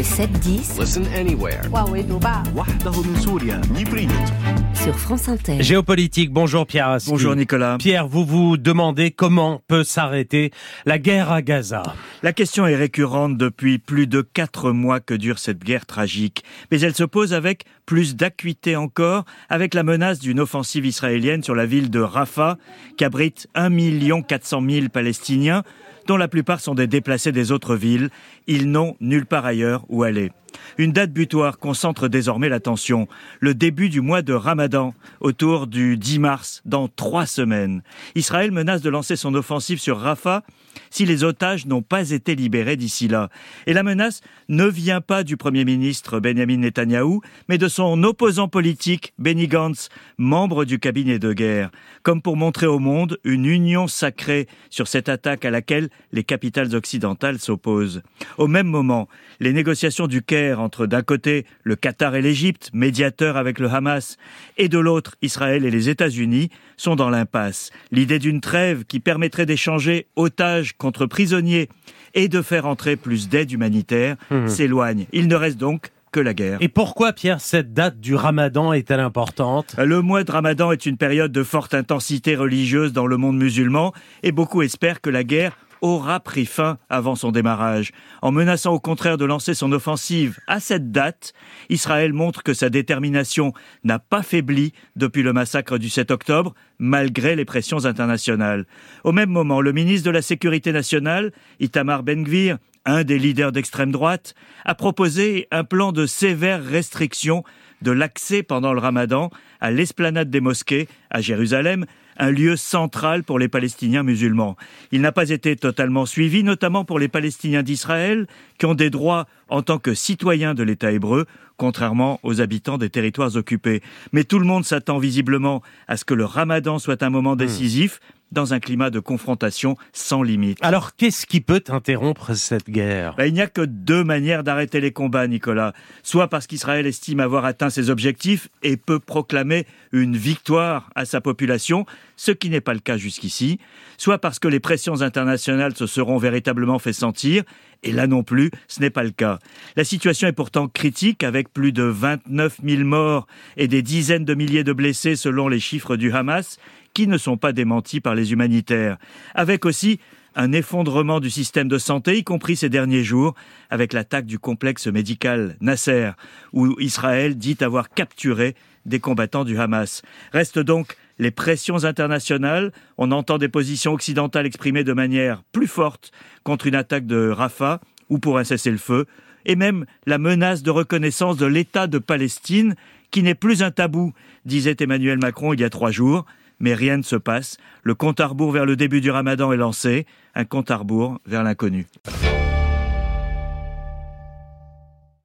Le 7-10 Listen anywhere. sur France Inter. Géopolitique, bonjour Pierre Aski. Bonjour Nicolas. Pierre, vous vous demandez comment peut s'arrêter la guerre à Gaza. La question est récurrente depuis plus de quatre mois que dure cette guerre tragique. Mais elle se pose avec plus d'acuité encore, avec la menace d'une offensive israélienne sur la ville de Rafah, qui abrite 1 400 000 Palestiniens, dont la plupart sont des déplacés des autres villes. Ils n'ont nulle part ailleurs où aller. Une date butoir concentre désormais l'attention. Le début du mois de Ramadan, autour du 10 mars, dans trois semaines. Israël menace de lancer son offensive sur Rafah si les otages n'ont pas été libérés d'ici là. Et la menace ne vient pas du Premier ministre Benjamin Netanyahou, mais de son opposant politique, Benny Gantz, membre du cabinet de guerre, comme pour montrer au monde une union sacrée sur cette attaque à laquelle les capitales occidentales s'opposent. Au même moment, les négociations du Caire entre d'un côté le Qatar et l'Égypte, médiateurs avec le Hamas, et de l'autre Israël et les États-Unis, sont dans l'impasse. L'idée d'une trêve qui permettrait d'échanger otages contre prisonniers et de faire entrer plus d'aide humanitaire s'éloigne. Il ne reste donc que la guerre. Et pourquoi, Pierre, cette date du Ramadan est-elle importante? Le mois de Ramadan est une période de forte intensité religieuse dans le monde musulman et beaucoup espèrent que la guerre aura pris fin avant son démarrage. En menaçant au contraire de lancer son offensive à cette date, Israël montre que sa détermination n'a pas faibli depuis le massacre du 7 octobre, malgré les pressions internationales. Au même moment, le ministre de la Sécurité nationale, Itamar Ben-Gvir, un des leaders d'extrême droite, a proposé un plan de sévères restrictions de l'accès pendant le ramadan à l'esplanade des mosquées à Jérusalem, un lieu central pour les Palestiniens musulmans. Il n'a pas été totalement suivi, notamment pour les Palestiniens d'Israël, qui ont des droits en tant que citoyens de l'État hébreu, contrairement aux habitants des territoires occupés. Mais tout le monde s'attend visiblement à ce que le ramadan soit un moment décisif, dans un climat de confrontation sans limite. Alors, qu'est-ce qui peut interrompre cette guerre? Ben, il n'y a que deux manières d'arrêter les combats, Nicolas. Soit parce qu'Israël estime avoir atteint ses objectifs et peut proclamer une victoire à sa population, ce qui n'est pas le cas jusqu'ici. Soit parce que les pressions internationales se seront véritablement fait sentir, et là non plus, ce n'est pas le cas. La situation est pourtant critique, avec plus de 29 000 morts et des dizaines de milliers de blessés selon les chiffres du Hamas, qui ne sont pas démentis par les humanitaires. Avec aussi un effondrement du système de santé, y compris ces derniers jours, avec l'attaque du complexe médical Nasser, où Israël dit avoir capturé des combattants du Hamas. Restent donc les pressions internationales. On entend des positions occidentales exprimées de manière plus forte contre une attaque de Rafah ou pour un cessez-le-feu, et même la menace de reconnaissance de l'État de Palestine, qui n'est plus un tabou, disait Emmanuel Macron il y a trois jours. Mais rien ne se passe. Le compte à rebours vers le début du ramadan est lancé, un compte à rebours vers l'inconnu.